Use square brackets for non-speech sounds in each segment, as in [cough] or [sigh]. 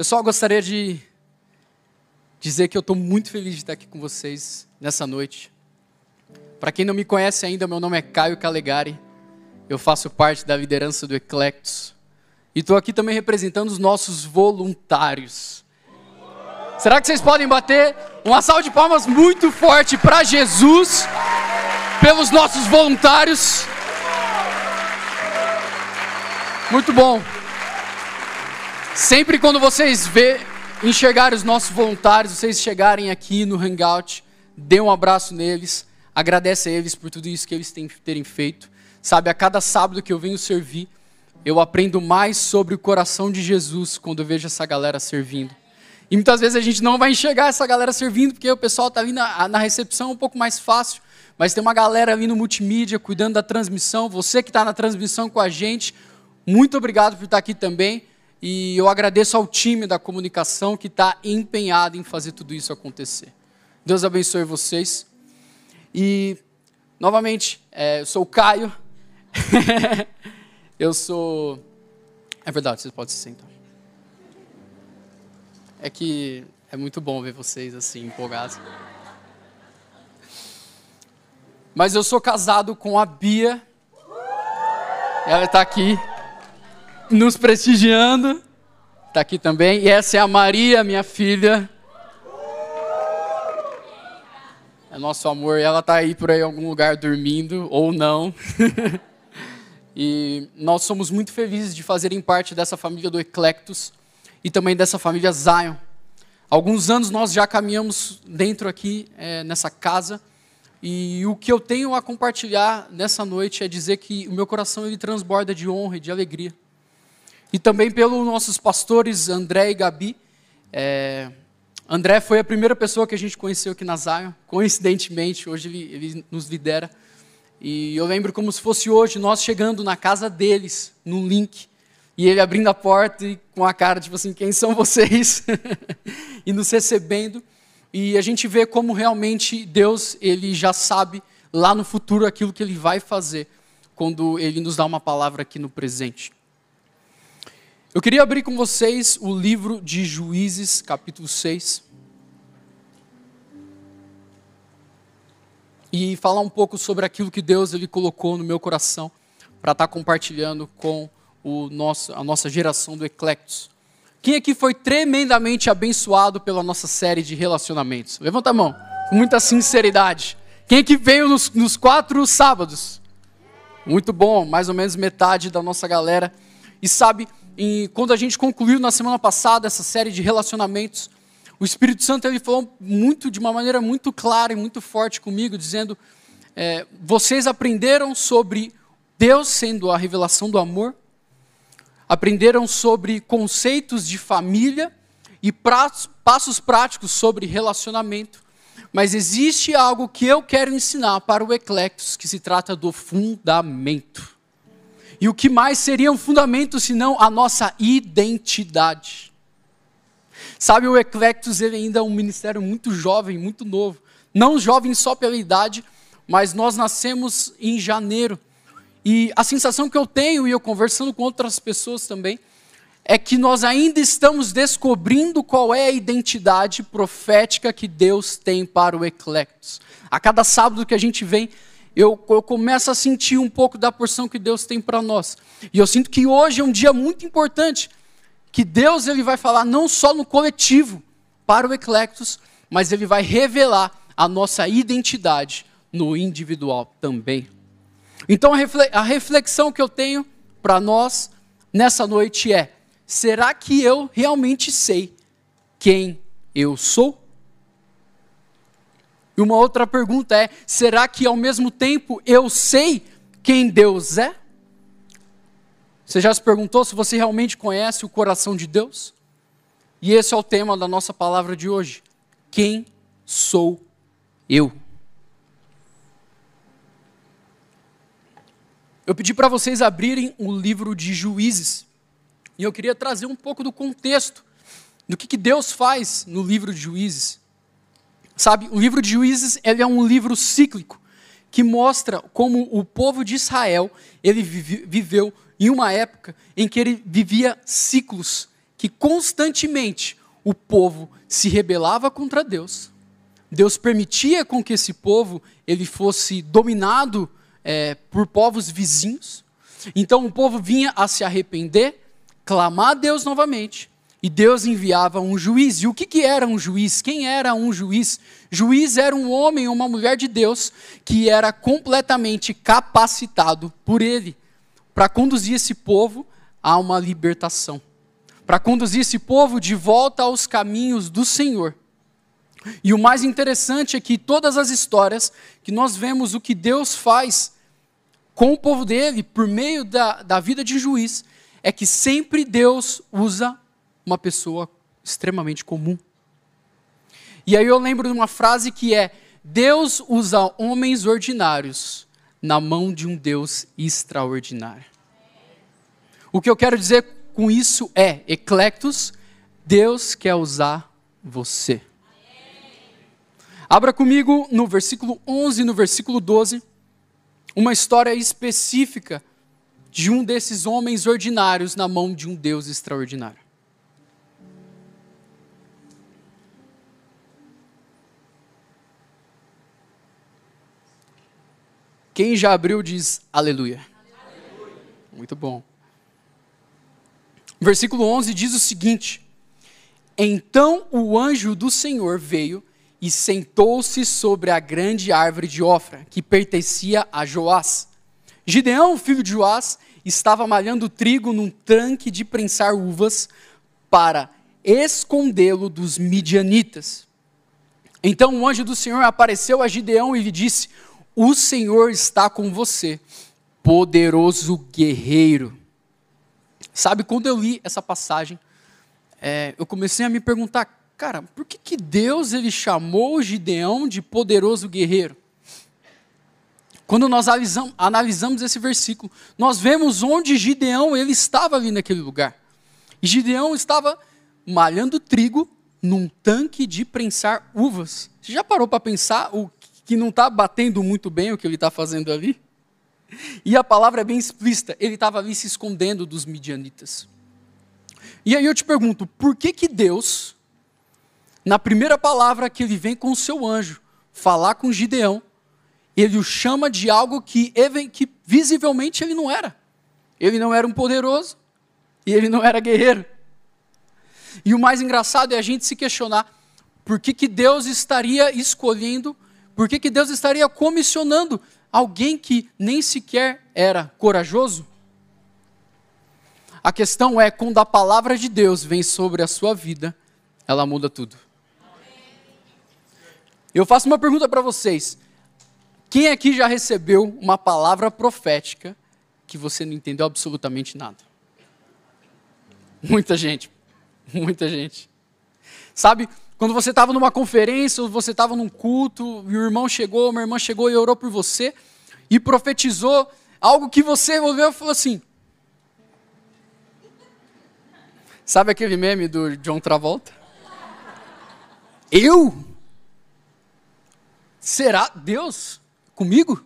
Pessoal, gostaria de dizer que eu estou muito feliz de estar aqui com vocês nessa noite. Para quem não me conhece ainda, meu nome é Caio Calegari. Eu faço parte da liderança do Eclectus. E estou aqui também representando os nossos voluntários. Será que vocês podem bater uma salva de palmas muito forte para Jesus, pelos nossos voluntários? Muito bom. Sempre quando vocês vê, enxergarem os nossos voluntários, vocês chegarem aqui no Hangout, dê um abraço neles, agradece a eles por tudo isso que eles têm, terem feito. Sabe, a cada sábado que eu venho servir, eu aprendo mais sobre o coração de Jesus quando eu vejo essa galera servindo. E muitas vezes a gente não vai enxergar essa galera servindo, porque o pessoal está ali na, na recepção um pouco mais fácil, mas tem uma galera ali no multimídia cuidando da transmissão. Você que está na transmissão com a gente, muito obrigado por estar aqui também. E eu agradeço ao time da comunicação que está empenhado em fazer tudo isso acontecer. Deus abençoe vocês. E, novamente, é, eu sou o Caio. [laughs] eu sou. É verdade, vocês podem se sentar. É que é muito bom ver vocês assim, empolgados. Mas eu sou casado com a Bia. Ela está aqui nos prestigiando. Está aqui também. E essa é a Maria, minha filha. É nosso amor. E ela está aí por aí em algum lugar dormindo, ou não. [laughs] e nós somos muito felizes de fazerem parte dessa família do Eclectus e também dessa família Zion. Alguns anos nós já caminhamos dentro aqui, é, nessa casa. E o que eu tenho a compartilhar nessa noite é dizer que o meu coração ele transborda de honra e de alegria e também pelos nossos pastores André e Gabi. É, André foi a primeira pessoa que a gente conheceu aqui na Zion, coincidentemente, hoje ele, ele nos lidera. E eu lembro como se fosse hoje, nós chegando na casa deles, num link, e ele abrindo a porta e com a cara, tipo assim, quem são vocês? [laughs] e nos recebendo. E a gente vê como realmente Deus, ele já sabe lá no futuro aquilo que ele vai fazer, quando ele nos dá uma palavra aqui no presente. Eu queria abrir com vocês o livro de Juízes, capítulo 6. E falar um pouco sobre aquilo que Deus ele colocou no meu coração para estar tá compartilhando com o nosso, a nossa geração do Eclectus. Quem aqui foi tremendamente abençoado pela nossa série de relacionamentos? Levanta a mão, com muita sinceridade. Quem aqui veio nos, nos quatro sábados? Muito bom, mais ou menos metade da nossa galera. E sabe, e quando a gente concluiu na semana passada essa série de relacionamentos, o Espírito Santo ele falou muito de uma maneira muito clara e muito forte comigo, dizendo: é, vocês aprenderam sobre Deus sendo a revelação do amor, aprenderam sobre conceitos de família e passos práticos sobre relacionamento, mas existe algo que eu quero ensinar para o Eclectus que se trata do fundamento. E o que mais seria um fundamento senão a nossa identidade? Sabe, o Eclectus ele ainda é um ministério muito jovem, muito novo. Não jovem só pela idade, mas nós nascemos em janeiro. E a sensação que eu tenho, e eu conversando com outras pessoas também, é que nós ainda estamos descobrindo qual é a identidade profética que Deus tem para o Eclectus. A cada sábado que a gente vem, eu, eu começo a sentir um pouco da porção que Deus tem para nós. E eu sinto que hoje é um dia muito importante, que Deus ele vai falar não só no coletivo, para o Eclectus, mas ele vai revelar a nossa identidade no individual também. Então a reflexão que eu tenho para nós nessa noite é: será que eu realmente sei quem eu sou? E uma outra pergunta é: será que ao mesmo tempo eu sei quem Deus é? Você já se perguntou se você realmente conhece o coração de Deus? E esse é o tema da nossa palavra de hoje. Quem sou eu? Eu pedi para vocês abrirem o livro de Juízes. E eu queria trazer um pouco do contexto do que, que Deus faz no livro de Juízes. Sabe, o livro de Juízes ele é um livro cíclico que mostra como o povo de Israel ele viveu em uma época em que ele vivia ciclos que constantemente o povo se rebelava contra Deus. Deus permitia com que esse povo ele fosse dominado é, por povos vizinhos. Então o povo vinha a se arrepender, clamar a Deus novamente, e Deus enviava um juiz. E o que, que era um juiz? Quem era um juiz? Juiz era um homem ou uma mulher de Deus que era completamente capacitado por ele para conduzir esse povo a uma libertação, para conduzir esse povo de volta aos caminhos do Senhor. E o mais interessante é que todas as histórias que nós vemos o que Deus faz com o povo dele, por meio da, da vida de juiz, é que sempre Deus usa uma pessoa extremamente comum. E aí eu lembro de uma frase que é: Deus usa homens ordinários na mão de um Deus extraordinário. O que eu quero dizer com isso é, Eclectus, Deus quer usar você. Abra comigo no versículo 11 e no versículo 12, uma história específica de um desses homens ordinários na mão de um Deus extraordinário. Quem já abriu diz aleluia. aleluia. Muito bom. Versículo 11 diz o seguinte: Então o anjo do Senhor veio e sentou-se sobre a grande árvore de Ofra, que pertencia a Joás. Gideão, filho de Joás, estava malhando trigo num tanque de prensar uvas para escondê-lo dos midianitas. Então o anjo do Senhor apareceu a Gideão e lhe disse: o Senhor está com você, poderoso guerreiro. Sabe, quando eu li essa passagem, é, eu comecei a me perguntar, cara, por que, que Deus ele chamou Gideão de poderoso guerreiro? Quando nós analisamos, esse versículo, nós vemos onde Gideão ele estava ali naquele lugar. Gideão estava malhando trigo num tanque de prensar uvas. Você já parou para pensar o que não está batendo muito bem o que ele está fazendo ali. E a palavra é bem explícita, ele estava ali se escondendo dos midianitas. E aí eu te pergunto, por que que Deus, na primeira palavra que ele vem com o seu anjo, falar com Gideão, ele o chama de algo que, que visivelmente ele não era. Ele não era um poderoso, e ele não era guerreiro. E o mais engraçado é a gente se questionar, por que que Deus estaria escolhendo por que, que Deus estaria comissionando alguém que nem sequer era corajoso? A questão é, quando a palavra de Deus vem sobre a sua vida, ela muda tudo. Eu faço uma pergunta para vocês. Quem aqui já recebeu uma palavra profética que você não entendeu absolutamente nada? Muita gente. Muita gente. Sabe, quando você estava numa conferência, ou você estava num culto, e o irmão chegou, uma irmã chegou e orou por você, e profetizou algo que você ouviu e falou assim. Sabe aquele meme do John Travolta? Eu? Será Deus comigo?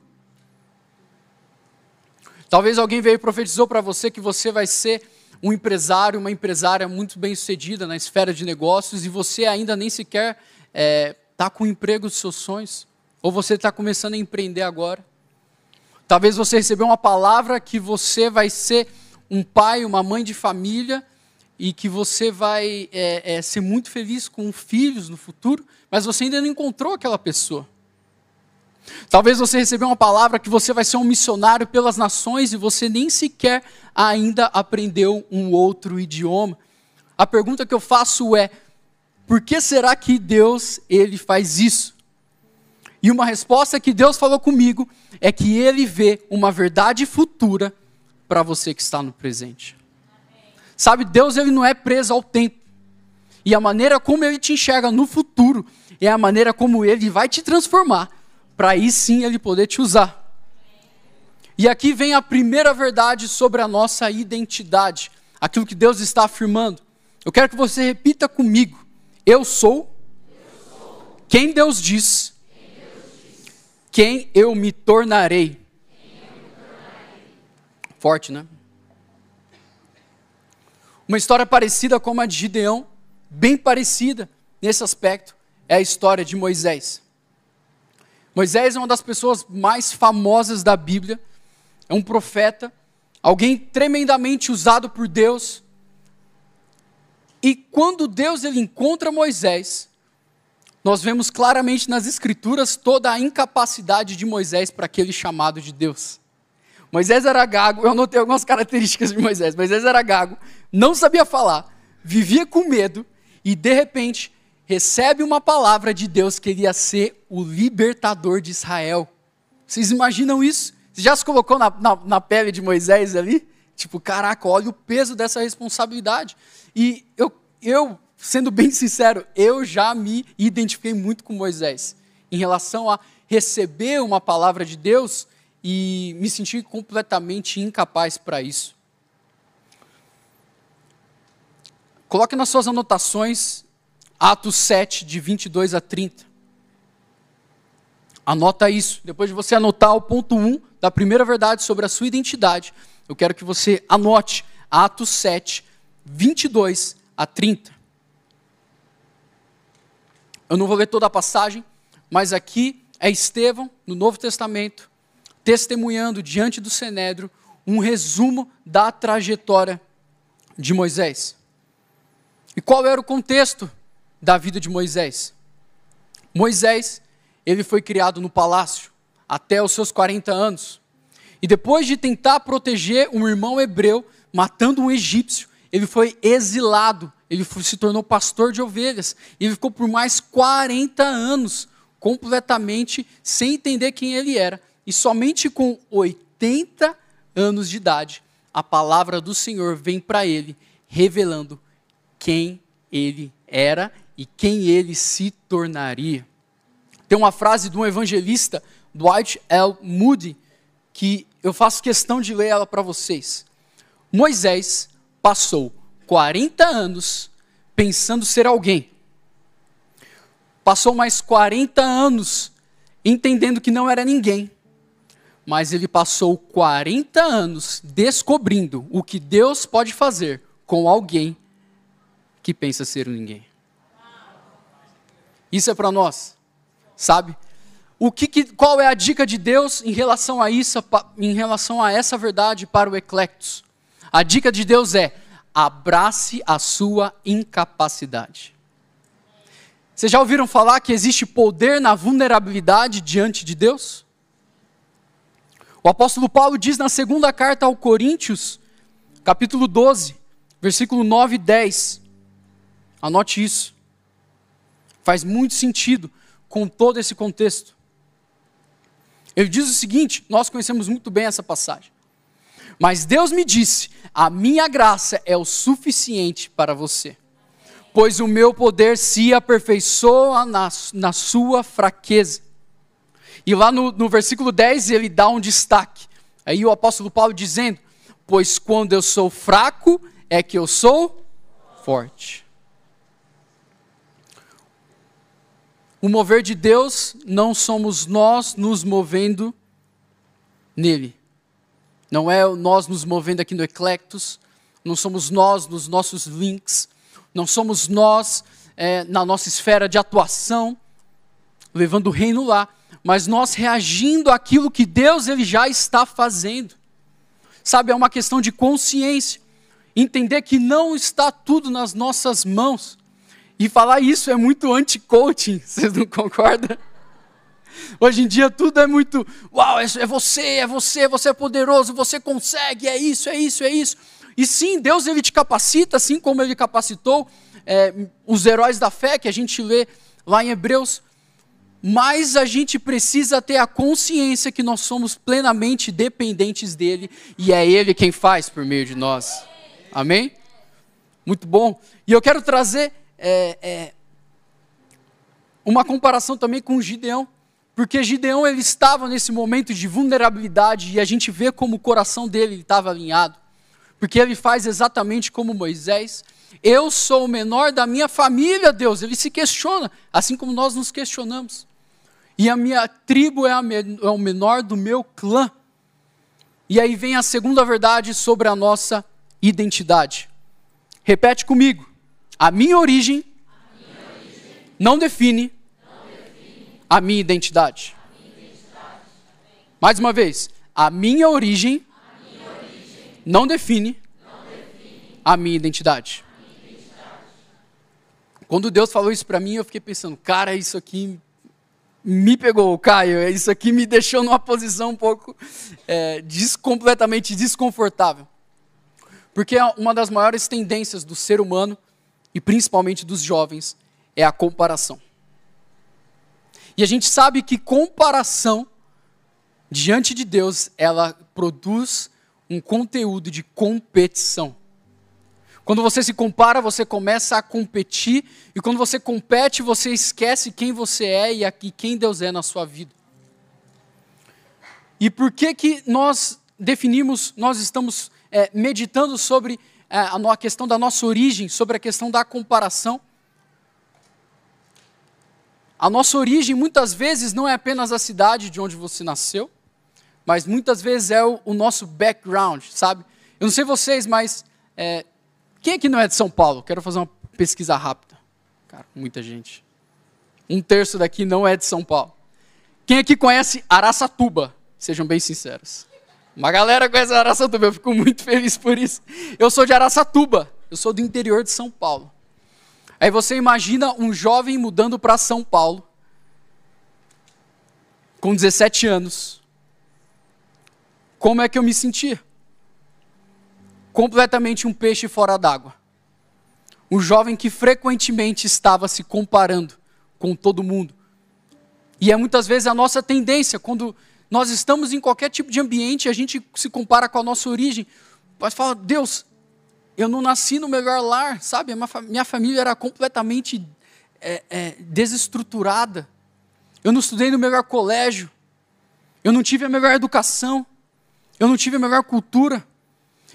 Talvez alguém veio e profetizou para você que você vai ser um empresário, uma empresária muito bem sucedida na esfera de negócios e você ainda nem sequer está é, tá com o emprego dos seus sonhos, ou você está começando a empreender agora. Talvez você recebeu uma palavra que você vai ser um pai, uma mãe de família e que você vai é, é, ser muito feliz com filhos no futuro, mas você ainda não encontrou aquela pessoa. Talvez você recebeu uma palavra que você vai ser um missionário pelas nações e você nem sequer ainda aprendeu um outro idioma. A pergunta que eu faço é: por que será que Deus ele faz isso? E uma resposta que Deus falou comigo é que ele vê uma verdade futura para você que está no presente. Sabe, Deus ele não é preso ao tempo. E a maneira como ele te enxerga no futuro é a maneira como ele vai te transformar para aí sim ele poder te usar. E aqui vem a primeira verdade sobre a nossa identidade, aquilo que Deus está afirmando. Eu quero que você repita comigo: Eu sou, eu sou. Quem, Deus diz, quem Deus diz, quem eu me tornarei. Forte, né? Uma história parecida com a de Gideão, bem parecida nesse aspecto, é a história de Moisés. Moisés é uma das pessoas mais famosas da Bíblia, é um profeta, alguém tremendamente usado por Deus. E quando Deus ele encontra Moisés, nós vemos claramente nas Escrituras toda a incapacidade de Moisés para aquele chamado de Deus. Moisés era gago, eu anotei algumas [laughs] características de Moisés. Moisés era gago, não sabia falar, vivia com medo e de repente recebe uma palavra de Deus que ele ia ser o libertador de Israel. Vocês imaginam isso? Você já se colocou na, na, na pele de Moisés ali? Tipo, caraca, olha o peso dessa responsabilidade. E eu, eu, sendo bem sincero, eu já me identifiquei muito com Moisés em relação a receber uma palavra de Deus e me sentir completamente incapaz para isso. Coloque nas suas anotações Atos 7, de 22 a 30. Anota isso. Depois de você anotar o ponto 1 da primeira verdade sobre a sua identidade, eu quero que você anote Atos 7, 22 a 30. Eu não vou ler toda a passagem, mas aqui é Estevão, no Novo Testamento, testemunhando diante do Cenédrio um resumo da trajetória de Moisés. E qual era o contexto da vida de Moisés? Moisés, ele foi criado no palácio até os seus 40 anos. E depois de tentar proteger um irmão hebreu, matando um egípcio, ele foi exilado, ele foi, se tornou pastor de ovelhas. E ele ficou por mais 40 anos completamente sem entender quem ele era, e somente com 80 anos de idade, a palavra do Senhor vem para ele, revelando quem ele era e quem ele se tornaria. Tem uma frase de um evangelista, Dwight L. Moody, que eu faço questão de ler ela para vocês. Moisés passou 40 anos pensando ser alguém. Passou mais 40 anos entendendo que não era ninguém mas ele passou 40 anos descobrindo o que Deus pode fazer com alguém que pensa ser um ninguém. Isso é para nós, sabe? O que, que, qual é a dica de Deus em relação a isso, em relação a essa verdade para o Eclectus? A dica de Deus é: abrace a sua incapacidade. Vocês já ouviram falar que existe poder na vulnerabilidade diante de Deus? O apóstolo Paulo diz na segunda carta ao Coríntios, capítulo 12, versículo 9 e 10. Anote isso. Faz muito sentido com todo esse contexto. Ele diz o seguinte: nós conhecemos muito bem essa passagem. Mas Deus me disse: a minha graça é o suficiente para você, pois o meu poder se aperfeiçoa na, na sua fraqueza. E lá no, no versículo 10 ele dá um destaque. Aí o apóstolo Paulo dizendo: Pois quando eu sou fraco, é que eu sou forte. O mover de Deus não somos nós nos movendo nele. Não é nós nos movendo aqui no Eclectus, não somos nós nos nossos links, não somos nós é, na nossa esfera de atuação, levando o reino lá mas nós reagindo àquilo que Deus ele já está fazendo. Sabe, é uma questão de consciência. Entender que não está tudo nas nossas mãos. E falar isso é muito anti-coaching, [laughs] vocês não concordam? Hoje em dia tudo é muito, uau, é, é você, é você, você é poderoso, você consegue, é isso, é isso, é isso. E sim, Deus ele te capacita, assim como ele capacitou é, os heróis da fé que a gente lê lá em Hebreus mas a gente precisa ter a consciência que nós somos plenamente dependentes dele e é ele quem faz por meio de nós. Amém? Muito bom. E eu quero trazer é, é, uma comparação também com Gideão, porque Gideão ele estava nesse momento de vulnerabilidade e a gente vê como o coração dele estava alinhado, porque ele faz exatamente como Moisés. Eu sou o menor da minha família, Deus. Ele se questiona, assim como nós nos questionamos e a minha tribo é, a é o menor do meu clã. E aí vem a segunda verdade sobre a nossa identidade. Repete comigo. A minha origem, não, define a minha identidade. Mais uma vez. A minha origem, não, define não define a minha identidade. Quando Deus falou isso para mim, eu fiquei pensando, cara, isso aqui me pegou, Caio. Isso aqui me deixou numa posição um pouco é, des, completamente desconfortável. Porque uma das maiores tendências do ser humano, e principalmente dos jovens, é a comparação. E a gente sabe que comparação, diante de Deus, ela produz um conteúdo de competição. Quando você se compara, você começa a competir, e quando você compete, você esquece quem você é e aqui quem Deus é na sua vida. E por que que nós definimos, nós estamos é, meditando sobre a questão da nossa origem, sobre a questão da comparação? A nossa origem muitas vezes não é apenas a cidade de onde você nasceu, mas muitas vezes é o, o nosso background, sabe? Eu não sei vocês, mas é, quem aqui não é de São Paulo? Quero fazer uma pesquisa rápida. Cara, muita gente. Um terço daqui não é de São Paulo. Quem aqui conhece Araçatuba? Sejam bem sinceros. Uma galera conhece Araçatuba, eu fico muito feliz por isso. Eu sou de Araçatuba, eu sou do interior de São Paulo. Aí você imagina um jovem mudando para São Paulo, com 17 anos. Como é que eu me sentia? completamente um peixe fora d'água. Um jovem que frequentemente estava se comparando com todo mundo. E é muitas vezes a nossa tendência, quando nós estamos em qualquer tipo de ambiente, a gente se compara com a nossa origem. Mas fala, Deus, eu não nasci no melhor lar, sabe? Minha família era completamente é, é, desestruturada. Eu não estudei no melhor colégio. Eu não tive a melhor educação. Eu não tive a melhor cultura.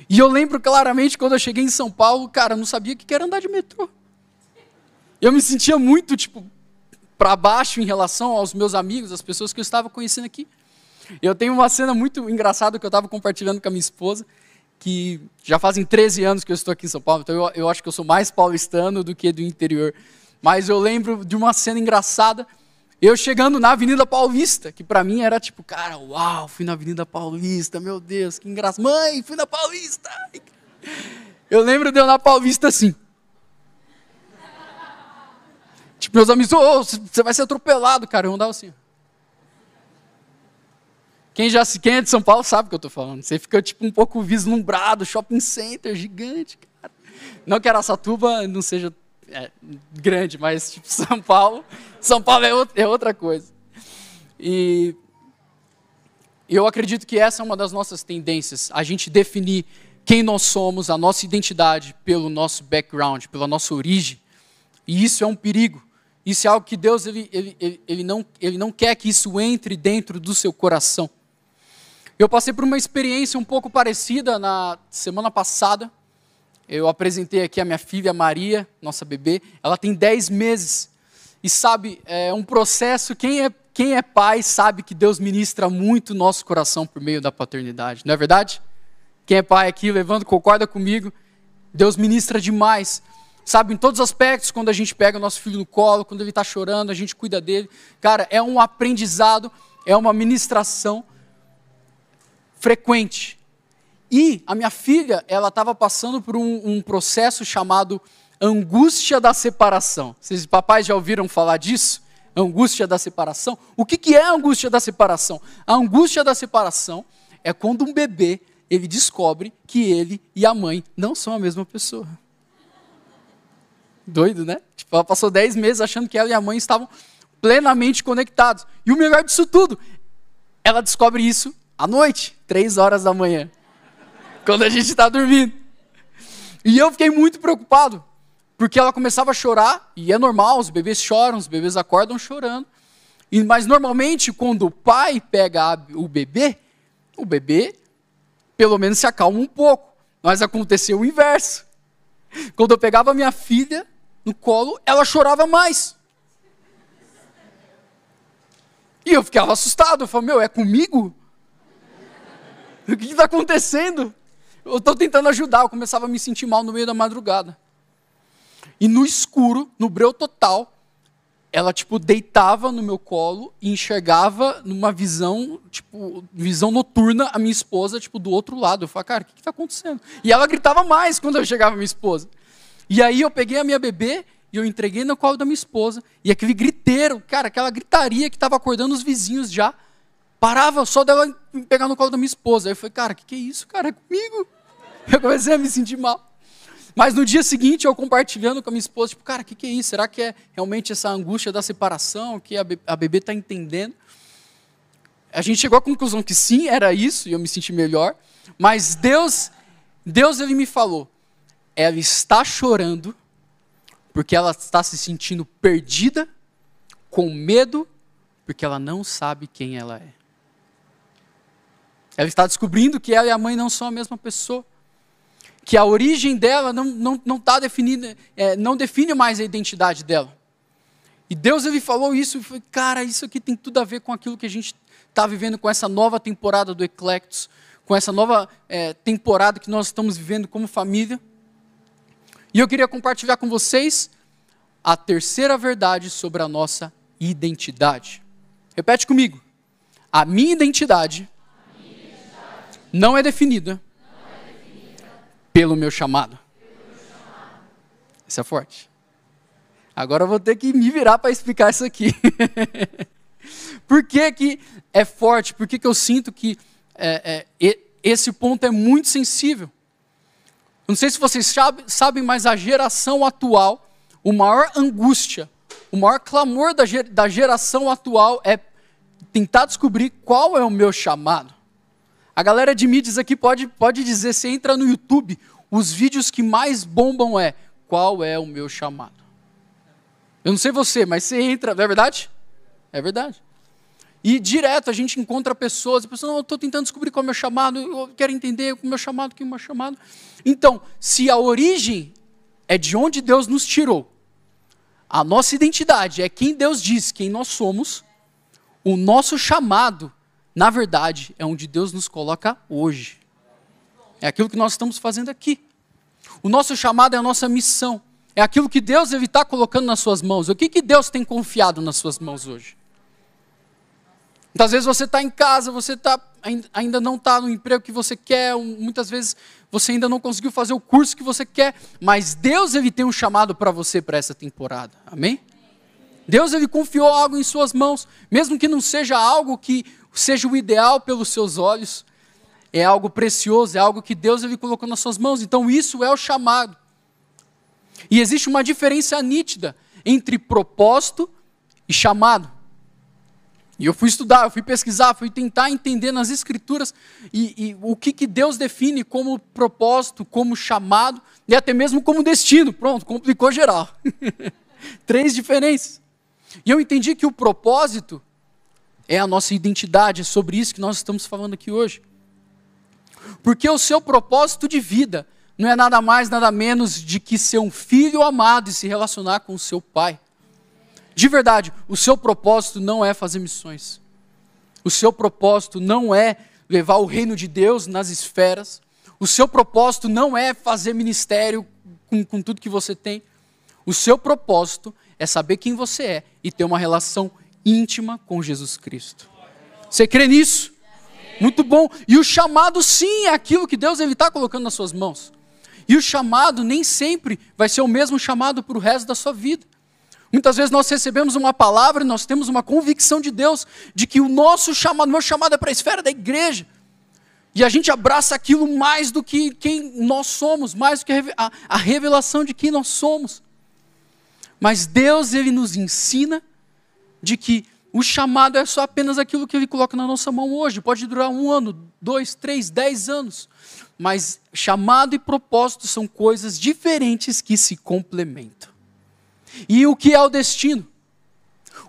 E eu lembro claramente quando eu cheguei em São Paulo, cara, eu não sabia o que era andar de metrô. Eu me sentia muito, tipo, para baixo em relação aos meus amigos, as pessoas que eu estava conhecendo aqui. Eu tenho uma cena muito engraçada que eu estava compartilhando com a minha esposa, que já fazem 13 anos que eu estou aqui em São Paulo, então eu, eu acho que eu sou mais paulistano do que do interior. Mas eu lembro de uma cena engraçada eu chegando na Avenida Paulista, que para mim era tipo, cara, uau, fui na Avenida Paulista, meu Deus, que engraçado. Mãe, fui na Paulista. Eu lembro de eu na Paulista assim. Tipo, meus amigos, oh, você vai ser atropelado, cara. Eu andava assim. Quem, já, quem é de São Paulo sabe o que eu estou falando. Você fica tipo um pouco vislumbrado, shopping center gigante, cara. Não que Araçatuba não seja é, grande, mas tipo [laughs] São Paulo, São Paulo é, é outra coisa. E eu acredito que essa é uma das nossas tendências, a gente definir quem nós somos, a nossa identidade pelo nosso background, pela nossa origem. E isso é um perigo. Isso é algo que Deus ele, ele, ele, não, ele não quer que isso entre dentro do seu coração. Eu passei por uma experiência um pouco parecida na semana passada. Eu apresentei aqui a minha filha Maria, nossa bebê. Ela tem 10 meses. E sabe, é um processo. Quem é, quem é pai sabe que Deus ministra muito nosso coração por meio da paternidade, não é verdade? Quem é pai aqui, levando, concorda comigo. Deus ministra demais. Sabe, em todos os aspectos, quando a gente pega o nosso filho no colo, quando ele está chorando, a gente cuida dele. Cara, é um aprendizado, é uma ministração frequente. E a minha filha, ela estava passando por um, um, processo chamado angústia da separação. Vocês, papais, já ouviram falar disso? Angústia da separação. O que, que é a angústia da separação? A angústia da separação é quando um bebê ele descobre que ele e a mãe não são a mesma pessoa. Doido, né? Tipo, ela passou 10 meses achando que ela e a mãe estavam plenamente conectados. E o melhor disso tudo, ela descobre isso à noite, 3 horas da manhã quando a gente está dormindo. E eu fiquei muito preocupado, porque ela começava a chorar, e é normal, os bebês choram, os bebês acordam chorando. E, mas normalmente, quando o pai pega a, o bebê, o bebê pelo menos se acalma um pouco. Mas aconteceu o inverso. Quando eu pegava minha filha no colo, ela chorava mais. E eu ficava assustado. Eu falei, meu, é comigo? [laughs] O que está acontecendo? eu estou tentando ajudar. Eu começava a me sentir mal no meio da madrugada. E no escuro, no breu total, ela tipo deitava no meu colo e enxergava numa visão, tipo, visão noturna a minha esposa, tipo, do outro lado. Eu falei, cara, o que está acontecendo? E ela gritava mais quando eu chegava minha esposa. E aí eu peguei a minha bebê e eu entreguei no colo da minha esposa, e aquele griteiro, cara, aquela gritaria que estava acordando os vizinhos já, parava só dela me pegar no colo da minha esposa. Aí eu falei, cara, o que, que é isso, cara? É comigo. [laughs] Eu comecei a me sentir mal. Mas no dia seguinte, eu compartilhando com a minha esposa, tipo, cara, o que, que é isso? Será que é realmente essa angústia da separação que a bebê está entendendo? A gente chegou à conclusão que sim, era isso, e eu me senti melhor. Mas Deus, Deus ele me falou, ela está chorando porque ela está se sentindo perdida, com medo, porque ela não sabe quem ela é. Ela está descobrindo que ela e a mãe não são a mesma pessoa que a origem dela não não não está definida, é, não define mais a identidade dela. E Deus ele falou isso e falei, cara, isso aqui tem tudo a ver com aquilo que a gente está vivendo com essa nova temporada do Eclectus, com essa nova é, temporada que nós estamos vivendo como família. E eu queria compartilhar com vocês a terceira verdade sobre a nossa identidade. Repete comigo. A minha identidade não é definida pelo meu chamado. Isso é forte. Agora eu vou ter que me virar para explicar isso aqui. [laughs] Por que, que é forte? Por que, que eu sinto que é, é, esse ponto é muito sensível? Não sei se vocês sabem, mas a geração atual, o maior angústia, o maior clamor da geração atual é tentar descobrir qual é o meu chamado. A galera de mídias aqui pode, pode dizer, se entra no YouTube, os vídeos que mais bombam é qual é o meu chamado. Eu não sei você, mas você entra, é verdade? É verdade. E direto a gente encontra pessoas, pessoas, não, eu estou tentando descobrir qual é o meu chamado, eu quero entender o meu chamado, quem é o meu chamado. Então, se a origem é de onde Deus nos tirou, a nossa identidade é quem Deus diz, quem nós somos, o nosso chamado na verdade, é onde Deus nos coloca hoje. É aquilo que nós estamos fazendo aqui. O nosso chamado é a nossa missão. É aquilo que Deus está colocando nas suas mãos. O que, que Deus tem confiado nas suas mãos hoje? Muitas vezes você está em casa, você tá, ainda não está no emprego que você quer, muitas vezes você ainda não conseguiu fazer o curso que você quer, mas Deus ele tem um chamado para você para essa temporada. Amém? Deus ele confiou algo em suas mãos, mesmo que não seja algo que seja o ideal pelos seus olhos, é algo precioso, é algo que Deus ele colocou nas suas mãos. Então isso é o chamado. E existe uma diferença nítida entre propósito e chamado. E eu fui estudar, eu fui pesquisar, fui tentar entender nas escrituras e, e o que, que Deus define como propósito, como chamado e até mesmo como destino. Pronto, complicou geral. [laughs] Três diferenças. E eu entendi que o propósito é a nossa identidade, é sobre isso que nós estamos falando aqui hoje. Porque o seu propósito de vida não é nada mais, nada menos de que ser um filho amado e se relacionar com o seu pai. De verdade, o seu propósito não é fazer missões. O seu propósito não é levar o reino de Deus nas esferas. O seu propósito não é fazer ministério com, com tudo que você tem. O seu propósito é saber quem você é e ter uma relação íntima com Jesus Cristo. Você crê nisso? Muito bom. E o chamado, sim, é aquilo que Deus está colocando nas suas mãos. E o chamado nem sempre vai ser o mesmo chamado para o resto da sua vida. Muitas vezes nós recebemos uma palavra e nós temos uma convicção de Deus de que o nosso chamado, meu chamado é para a esfera da igreja. E a gente abraça aquilo mais do que quem nós somos, mais do que a, revelação de quem nós somos. Mas Deus, Ele nos ensina de que o chamado é só apenas aquilo que Ele coloca na nossa mão hoje. Pode durar um ano, dois, três, dez anos. Mas chamado e propósito são coisas diferentes que se complementam. E o que é o destino?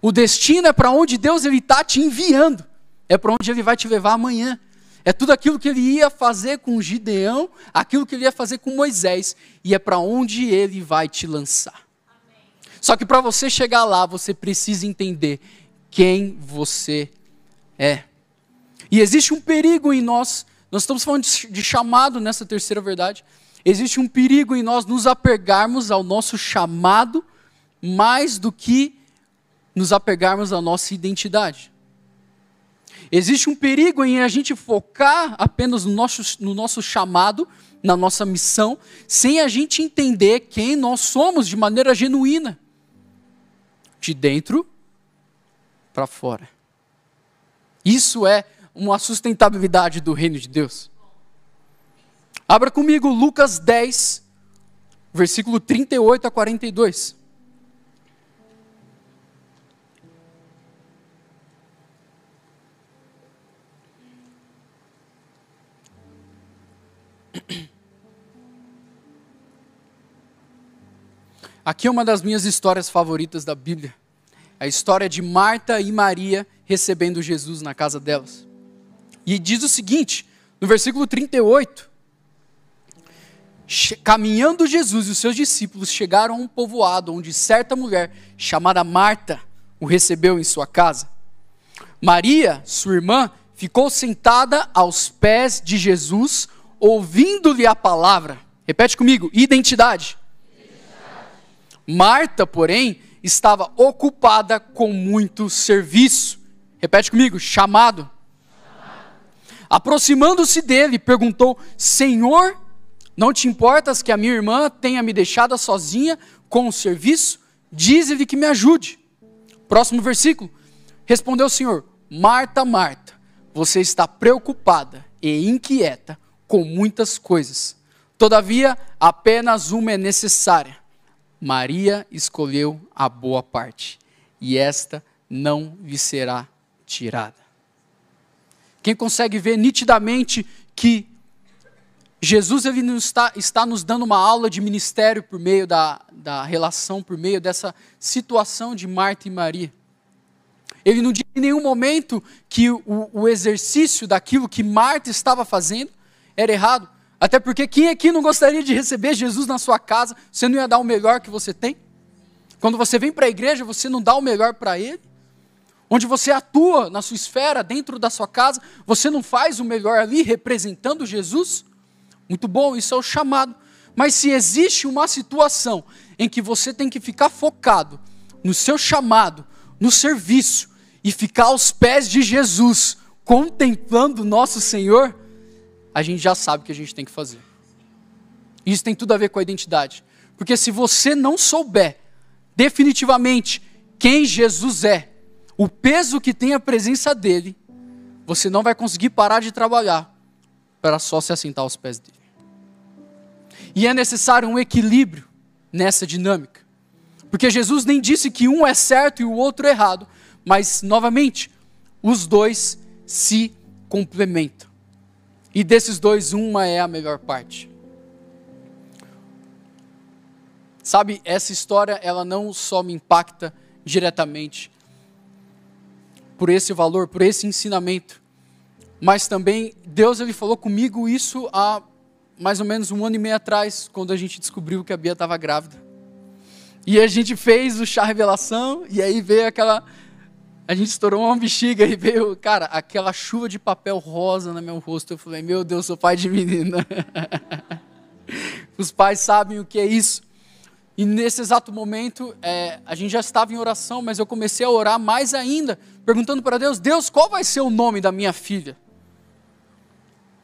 O destino é para onde Deus está te enviando. É para onde Ele vai te levar amanhã. É tudo aquilo que ele ia fazer com Gideão, aquilo que ele ia fazer com Moisés, e é para onde ele vai te lançar. Só que para você chegar lá, você precisa entender quem você é. E existe um perigo em nós Nós estamos falando de chamado nessa terceira verdade. Existe um perigo em nós nos apegarmos ao nosso chamado mais do que nos apegarmos à nossa identidade. Existe um perigo em a gente focar apenas no nosso, no nosso chamado, na nossa missão, sem a gente entender quem nós somos de maneira genuína, de dentro para fora. Isso é uma sustentabilidade do reino de Deus. Abra comigo Lucas 10, versículo 38 a 42. [clears throat] Aqui é uma das minhas histórias favoritas da Bíblia. A história de Marta e Maria recebendo Jesus na casa delas. E diz o seguinte, no versículo 38, caminhando Jesus e os seus discípulos chegaram a um povoado onde certa mulher chamada Marta o recebeu em sua casa. Maria, sua irmã, ficou sentada aos pés de Jesus, ouvindo-lhe a palavra. Repete comigo: identidade. Marta, porém, estava ocupada com muito serviço. Repete comigo: chamado. Aproximando-se dele, perguntou: Senhor, não te importas que a minha irmã tenha me deixado sozinha com o serviço? Diz-lhe que me ajude. Próximo versículo. Respondeu o Senhor: Marta, Marta, você está preocupada e inquieta com muitas coisas. Todavia, apenas uma é necessária. Maria escolheu a boa parte, e esta não lhe será tirada. Quem consegue ver nitidamente que Jesus ele está, está nos dando uma aula de ministério por meio da, da relação, por meio dessa situação de Marta e Maria. Ele não diz em nenhum momento que o, o exercício daquilo que Marta estava fazendo era errado. Até porque quem aqui não gostaria de receber Jesus na sua casa? Você não ia dar o melhor que você tem? Quando você vem para a igreja, você não dá o melhor para ele? onde você atua na sua esfera, dentro da sua casa, você não faz o melhor ali representando Jesus? Muito bom, isso é o chamado. Mas se existe uma situação em que você tem que ficar focado no seu chamado, no serviço, e ficar aos pés de Jesus, contemplando nosso Senhor, a gente já sabe o que a gente tem que fazer. Isso tem tudo a ver com a identidade. Porque se você não souber definitivamente quem Jesus é, o peso que tem a presença dele, você não vai conseguir parar de trabalhar para só se assentar aos pés dele. E é necessário um equilíbrio nessa dinâmica. Porque Jesus nem disse que um é certo e o outro é errado, mas, novamente, os dois se complementam. E desses dois, uma é a melhor parte. Sabe, essa história, ela não só me impacta diretamente, por esse valor, por esse ensinamento. Mas também Deus ele falou comigo isso há mais ou menos um ano e meio atrás, quando a gente descobriu que a Bia estava grávida. E a gente fez o chá revelação e aí veio aquela a gente estourou uma bexiga e veio, cara, aquela chuva de papel rosa no meu rosto. Eu falei, meu Deus, sou pai de menina. [laughs] Os pais sabem o que é isso. E nesse exato momento, é, a gente já estava em oração, mas eu comecei a orar mais ainda, perguntando para Deus: Deus, qual vai ser o nome da minha filha?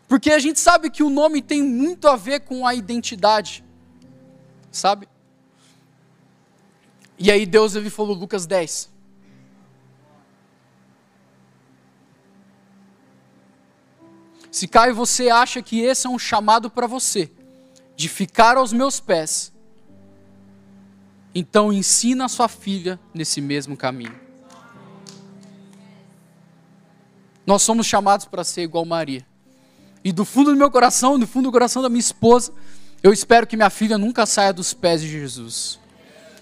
Porque a gente sabe que o nome tem muito a ver com a identidade, sabe? E aí Deus ele falou, Lucas 10. Se Caio você acha que esse é um chamado para você, de ficar aos meus pés, então ensina a sua filha nesse mesmo caminho. Nós somos chamados para ser igual Maria. E do fundo do meu coração, do fundo do coração da minha esposa, eu espero que minha filha nunca saia dos pés de Jesus.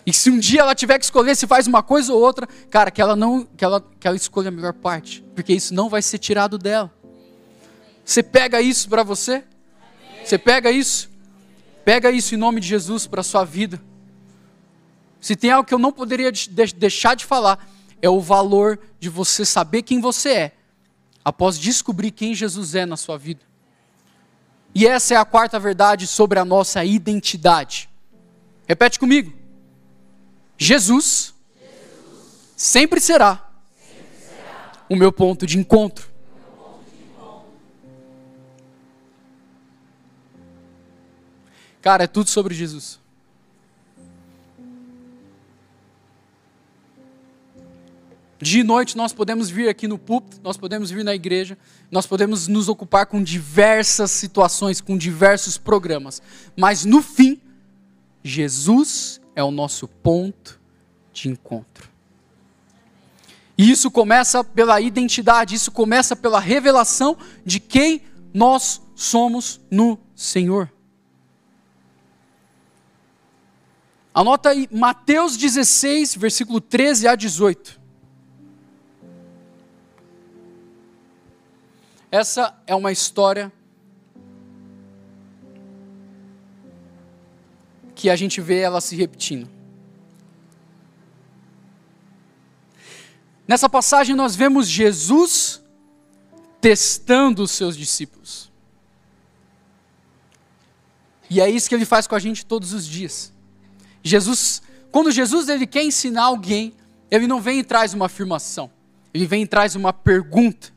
E se um dia ela tiver que escolher se faz uma coisa ou outra, cara, que ela não, que ela, que ela escolha a melhor parte, porque isso não vai ser tirado dela. Você pega isso para você? Você pega isso? Pega isso em nome de Jesus para a sua vida. Se tem algo que eu não poderia deixar de falar, é o valor de você saber quem você é, após descobrir quem Jesus é na sua vida. E essa é a quarta verdade sobre a nossa identidade. Repete comigo. Jesus, sempre, será o meu ponto de encontro. Cara, é tudo sobre Jesus. Dia e noite nós podemos vir aqui no púlpito, nós podemos vir na igreja, nós podemos nos ocupar com diversas situações, com diversos programas, mas no fim, Jesus é o nosso ponto de encontro. E isso começa pela identidade, isso começa pela revelação de quem nós somos no Senhor. Anota aí Mateus 16, versículo 13 a 18. Essa é uma história que a gente vê ela se repetindo. Nessa passagem nós vemos Jesus testando os seus discípulos. E é isso que ele faz com a gente todos os dias. Jesus, quando Jesus ele quer ensinar alguém, ele não vem e traz uma afirmação, ele vem e traz uma pergunta.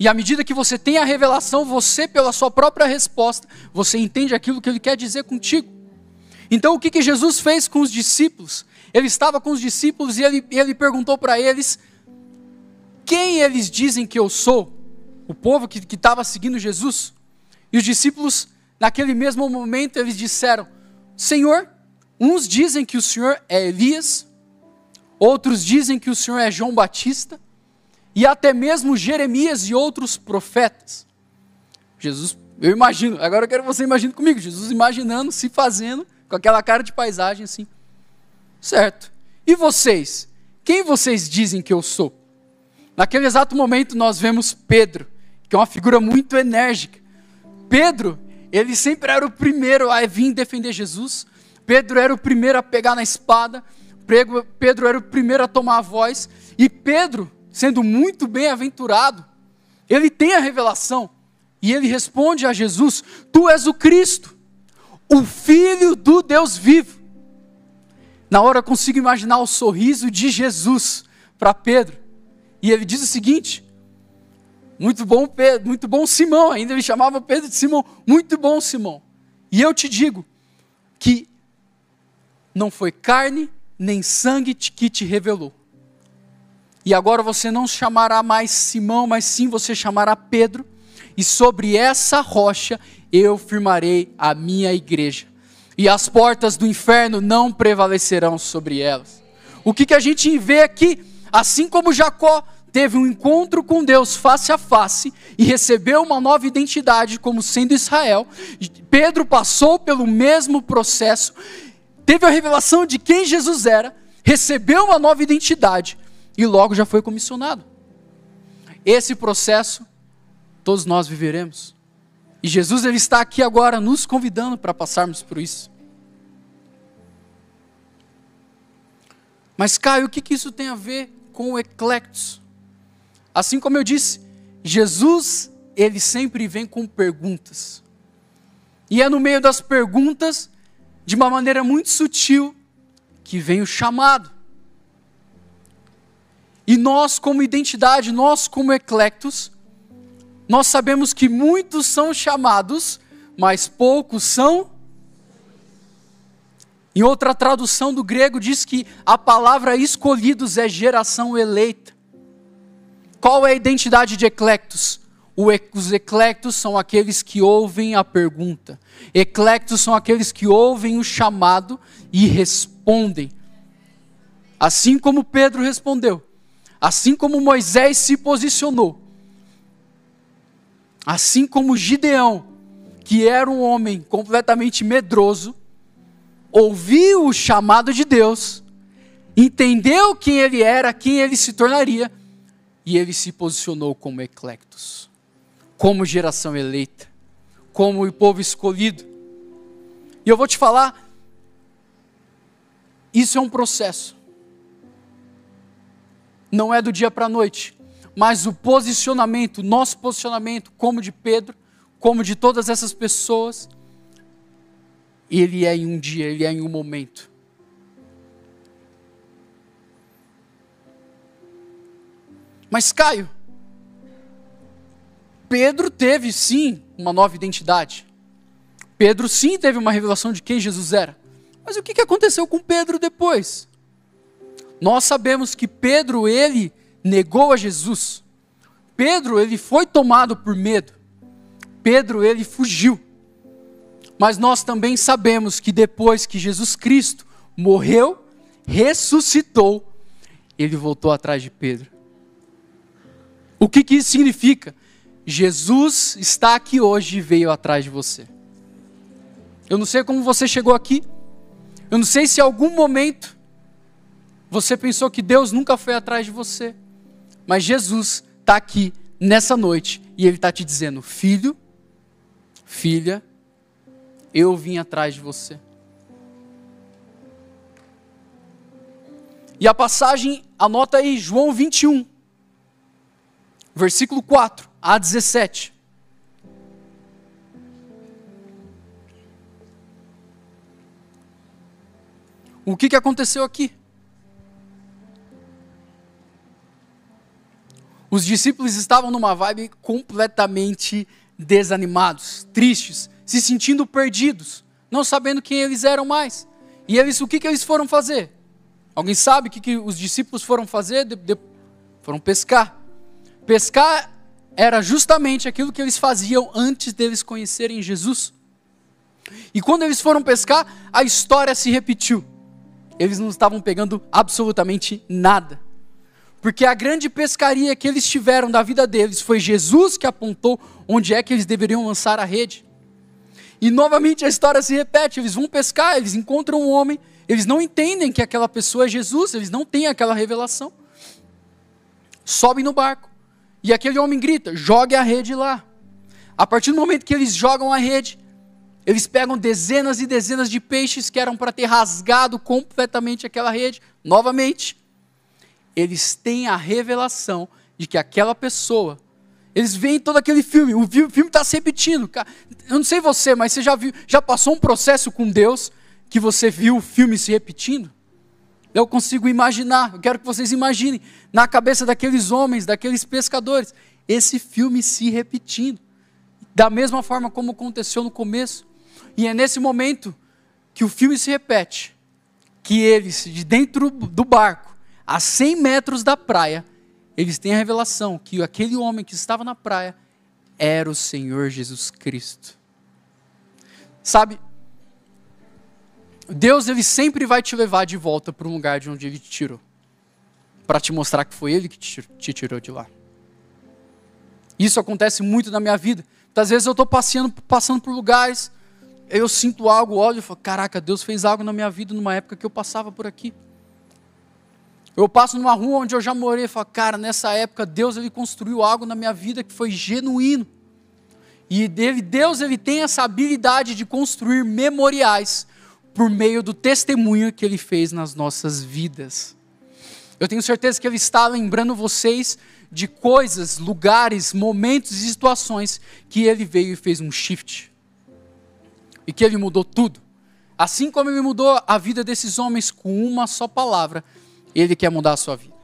E à medida que você tem a revelação, você, pela sua própria resposta, você entende aquilo que ele quer dizer contigo. Então, o que, que Jesus fez com os discípulos? Ele estava com os discípulos e ele, ele perguntou para eles: Quem eles dizem que eu sou? O povo que estava seguindo Jesus. E os discípulos, naquele mesmo momento, eles disseram: Senhor, uns dizem que o Senhor é Elias, outros dizem que o Senhor é João Batista e até mesmo Jeremias e outros profetas. Jesus, eu imagino, agora eu quero que você imagine comigo, Jesus imaginando, se fazendo, com aquela cara de paisagem assim. Certo. E vocês? Quem vocês dizem que eu sou? Naquele exato momento nós vemos Pedro, que é uma figura muito enérgica. Pedro, ele sempre era o primeiro a vir defender Jesus. Pedro era o primeiro a pegar na espada. Pedro era o primeiro a tomar a voz. E Pedro, sendo muito bem-aventurado, ele tem a revelação e ele responde a Jesus: Tu és o Cristo, o Filho do Deus vivo. Na hora eu consigo imaginar o sorriso de Jesus para Pedro. E ele diz o seguinte: Muito bom, Pedro, muito bom Simão, ainda ele chamava Pedro de Simão, muito bom Simão. E eu te digo que não foi carne nem sangue que te revelou, e agora você não chamará mais Simão, mas sim você chamará Pedro. E sobre essa rocha eu firmarei a minha igreja. E as portas do inferno não prevalecerão sobre elas. O que, que a gente vê aqui? Assim como Jacó teve um encontro com Deus face a face e recebeu uma nova identidade como sendo Israel, Pedro passou pelo mesmo processo, teve a revelação de quem Jesus era, recebeu uma nova identidade e logo já foi comissionado. Esse processo todos nós viveremos. E Jesus ele está aqui agora nos convidando para passarmos por isso. Mas Caio, o que, que isso tem a ver com o eclectos? Assim como eu disse, Jesus ele sempre vem com perguntas. E é no meio das perguntas, de uma maneira muito sutil, que vem o chamado. E nós, como identidade, nós, como eclectos, nós sabemos que muitos são chamados, mas poucos são. Em outra tradução do grego, diz que a palavra escolhidos é geração eleita. Qual é a identidade de eclectos? Os eclectos são aqueles que ouvem a pergunta. Eclectos são aqueles que ouvem o chamado e respondem. Assim como Pedro respondeu. Assim como Moisés se posicionou, assim como Gideão, que era um homem completamente medroso, ouviu o chamado de Deus, entendeu quem ele era, quem ele se tornaria, e ele se posicionou como eclectos, como geração eleita, como o povo escolhido. E eu vou te falar, isso é um processo não é do dia para a noite, mas o posicionamento, nosso posicionamento, como de Pedro, como de todas essas pessoas, ele é em um dia, ele é em um momento. Mas Caio, Pedro teve sim uma nova identidade. Pedro sim teve uma revelação de quem Jesus era. Mas o que aconteceu com Pedro depois? Nós sabemos que Pedro, ele negou a Jesus. Pedro, ele foi tomado por medo. Pedro, ele fugiu. Mas nós também sabemos que depois que Jesus Cristo morreu, ressuscitou, ele voltou atrás de Pedro. O que, que isso significa? Jesus está aqui hoje e veio atrás de você. Eu não sei como você chegou aqui. Eu não sei se em algum momento você pensou que Deus nunca foi atrás de você. Mas Jesus está aqui nessa noite e Ele está te dizendo: Filho, filha, eu vim atrás de você. E a passagem, anota aí, João 21, versículo 4 a 17. O que, que aconteceu aqui? Os discípulos estavam numa vibe completamente desanimados, tristes, se sentindo perdidos, não sabendo quem eles eram mais. E eles, o que, que eles foram fazer? Alguém sabe o que, que os discípulos foram fazer? De, de, foram pescar. Pescar era justamente aquilo que eles faziam antes deles conhecerem Jesus. E quando eles foram pescar, a história se repetiu. Eles não estavam pegando absolutamente nada. Porque a grande pescaria que eles tiveram da vida deles foi Jesus que apontou onde é que eles deveriam lançar a rede. E novamente a história se repete: eles vão pescar, eles encontram um homem, eles não entendem que aquela pessoa é Jesus, eles não têm aquela revelação. Sobem no barco. E aquele homem grita: jogue a rede lá. A partir do momento que eles jogam a rede, eles pegam dezenas e dezenas de peixes que eram para ter rasgado completamente aquela rede. Novamente, eles têm a revelação de que aquela pessoa. Eles veem todo aquele filme, o filme está se repetindo. Eu não sei você, mas você já viu, já passou um processo com Deus que você viu o filme se repetindo? Eu consigo imaginar, eu quero que vocês imaginem, na cabeça daqueles homens, daqueles pescadores, esse filme se repetindo. Da mesma forma como aconteceu no começo. E é nesse momento que o filme se repete, que eles, de dentro do barco, a 100 metros da praia, eles têm a revelação que aquele homem que estava na praia era o Senhor Jesus Cristo. Sabe, Deus ele sempre vai te levar de volta para um lugar de onde ele te tirou, para te mostrar que foi ele que te tirou de lá. Isso acontece muito na minha vida. Às vezes eu estou passando, passando por lugares eu sinto algo, olho e falo, caraca, Deus fez algo na minha vida numa época que eu passava por aqui. Eu passo numa rua onde eu já morei e falo, cara, nessa época Deus ele construiu algo na minha vida que foi genuíno. E Deus ele tem essa habilidade de construir memoriais por meio do testemunho que ele fez nas nossas vidas. Eu tenho certeza que ele está lembrando vocês de coisas, lugares, momentos e situações que ele veio e fez um shift e que ele mudou tudo. Assim como ele mudou a vida desses homens com uma só palavra, ele quer mudar a sua vida.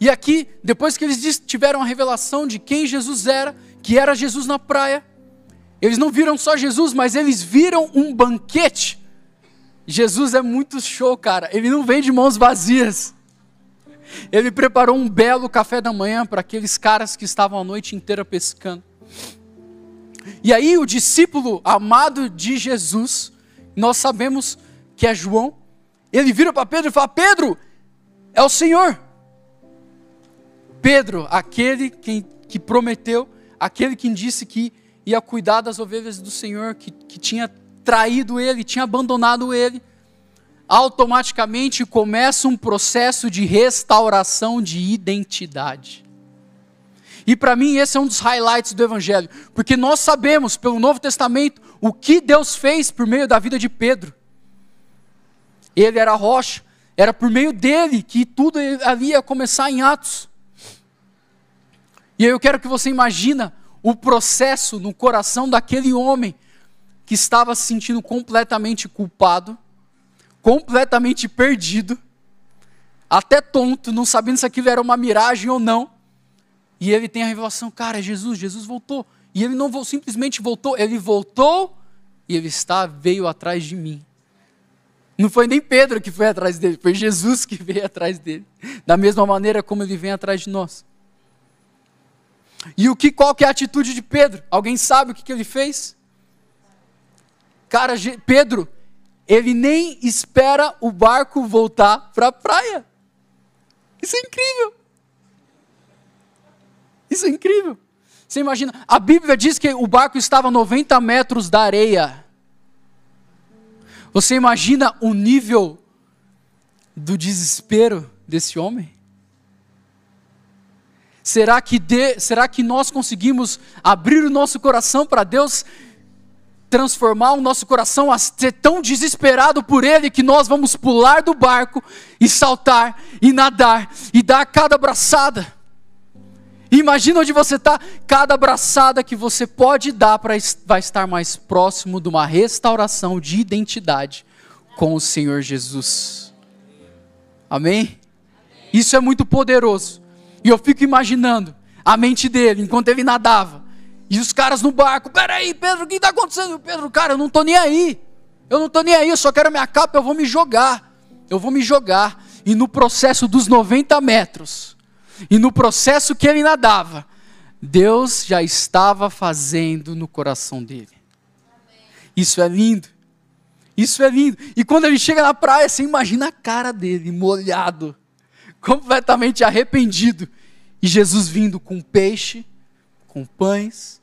E aqui, depois que eles tiveram a revelação de quem Jesus era, que era Jesus na praia, eles não viram só Jesus, mas eles viram um banquete. Jesus é muito show, cara. Ele não vem de mãos vazias. Ele preparou um belo café da manhã para aqueles caras que estavam a noite inteira pescando. E aí o discípulo amado de Jesus, nós sabemos que é João, ele vira para Pedro e fala: Pedro, é o Senhor. Pedro, aquele que, que prometeu, aquele que disse que ia cuidar das ovelhas do Senhor, que, que tinha traído ele, tinha abandonado ele, automaticamente começa um processo de restauração de identidade. E para mim esse é um dos highlights do Evangelho, porque nós sabemos pelo Novo Testamento o que Deus fez por meio da vida de Pedro. Ele era a rocha, era por meio dele que tudo ali ia começar em Atos. E eu quero que você imagina o processo no coração daquele homem que estava se sentindo completamente culpado, completamente perdido, até tonto, não sabendo se aquilo era uma miragem ou não. E ele tem a revelação, cara, Jesus, Jesus voltou. E ele não simplesmente voltou, ele voltou e ele está veio atrás de mim. Não foi nem Pedro que foi atrás dele, foi Jesus que [laughs] veio atrás dele. Da mesma maneira como ele vem atrás de nós. E o que qual que é a atitude de Pedro? Alguém sabe o que, que ele fez? Cara, Pedro, ele nem espera o barco voltar para a praia. Isso é incrível. Isso é incrível. Você imagina, a Bíblia diz que o barco estava a 90 metros da areia. Você imagina o nível do desespero desse homem? Será que, de, será que nós conseguimos abrir o nosso coração para Deus transformar o nosso coração a ser tão desesperado por Ele que nós vamos pular do barco e saltar e nadar e dar cada abraçada? Imagina onde você está, cada abraçada que você pode dar para vai estar mais próximo de uma restauração de identidade com o Senhor Jesus. Amém? Isso é muito poderoso. E eu fico imaginando a mente dele enquanto ele nadava. E os caras no barco, peraí, Pedro, o que está acontecendo? Pedro, cara, eu não estou nem aí. Eu não estou nem aí, eu só quero minha capa, eu vou me jogar. Eu vou me jogar. E no processo dos 90 metros, e no processo que ele nadava, Deus já estava fazendo no coração dele. Isso é lindo. Isso é lindo. E quando ele chega na praia, você imagina a cara dele, molhado completamente arrependido. E Jesus vindo com peixe, com pães,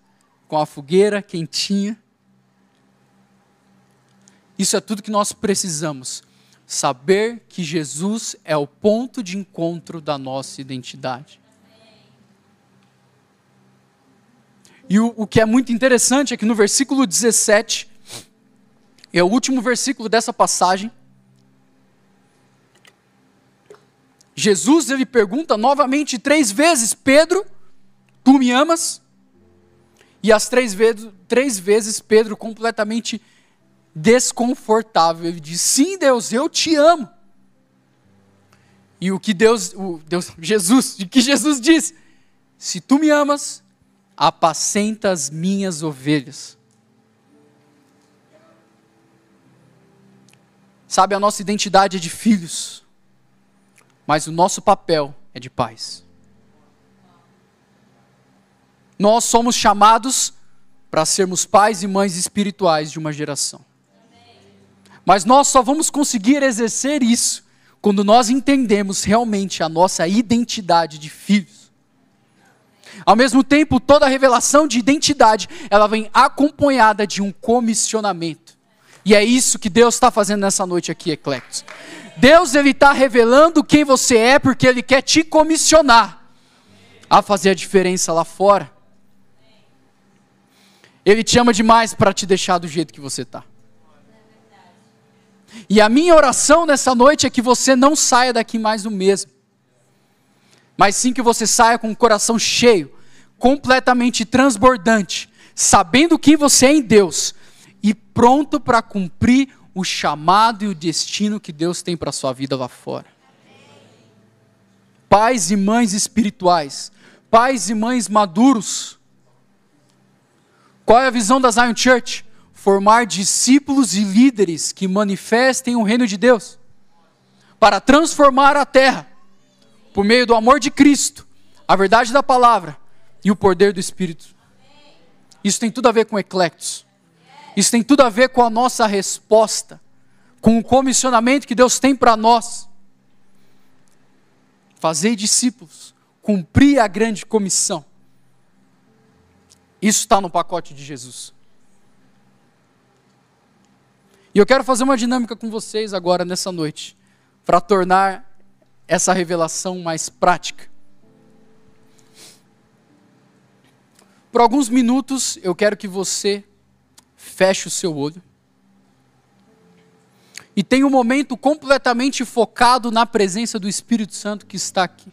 com a fogueira quentinha. Isso é tudo que nós precisamos. Saber que Jesus é o ponto de encontro da nossa identidade. E o, o, que é muito interessante é que no versículo 17, é o último versículo dessa passagem, Jesus ele pergunta novamente três vezes: Pedro, tu me amas? E as três vezes, três vezes Pedro completamente desconfortável. Ele diz: Sim, Deus, eu te amo. E o que Deus, o Deus, [laughs] Jesus, o que Jesus diz? Se tu me amas, apacenta as minhas ovelhas. Sabe, a nossa identidade é de filhos mas o nosso papel é de pais. Nós somos chamados para sermos pais e mães espirituais de uma geração. Mas nós só vamos conseguir exercer isso quando nós entendemos realmente a nossa identidade de filhos. Ao mesmo tempo, toda revelação de identidade, ela vem acompanhada de um comissionamento. E é isso que Deus está fazendo nessa noite aqui, Eclectos. Deus ele está revelando quem você é porque Ele quer te comissionar a fazer a diferença lá fora. Ele te ama demais para te deixar do jeito que você está. E a minha oração nessa noite é que você não saia daqui mais o mesmo, mas sim que você saia com o coração cheio, completamente transbordante, sabendo quem você é em Deus e pronto para cumprir o chamado e o destino que Deus tem para a sua vida lá fora. Pais e mães espirituais, pais e mães maduros. Qual é a visão da Zion Church? Formar discípulos e líderes que manifestem o reino de Deus para transformar a terra por meio do amor de Cristo, a verdade da palavra e o poder do Espírito. Isso tem tudo a ver com eclectos. Isso tem tudo a ver com a nossa resposta, com o comissionamento que Deus tem para nós. Fazer discípulos, cumprir a grande comissão. Isso está no pacote de Jesus. E eu quero fazer uma dinâmica com vocês agora nessa noite, para tornar essa revelação mais prática. Por alguns minutos eu quero que você feche o seu olho e tenha um momento completamente focado na presença do Espírito Santo que está aqui.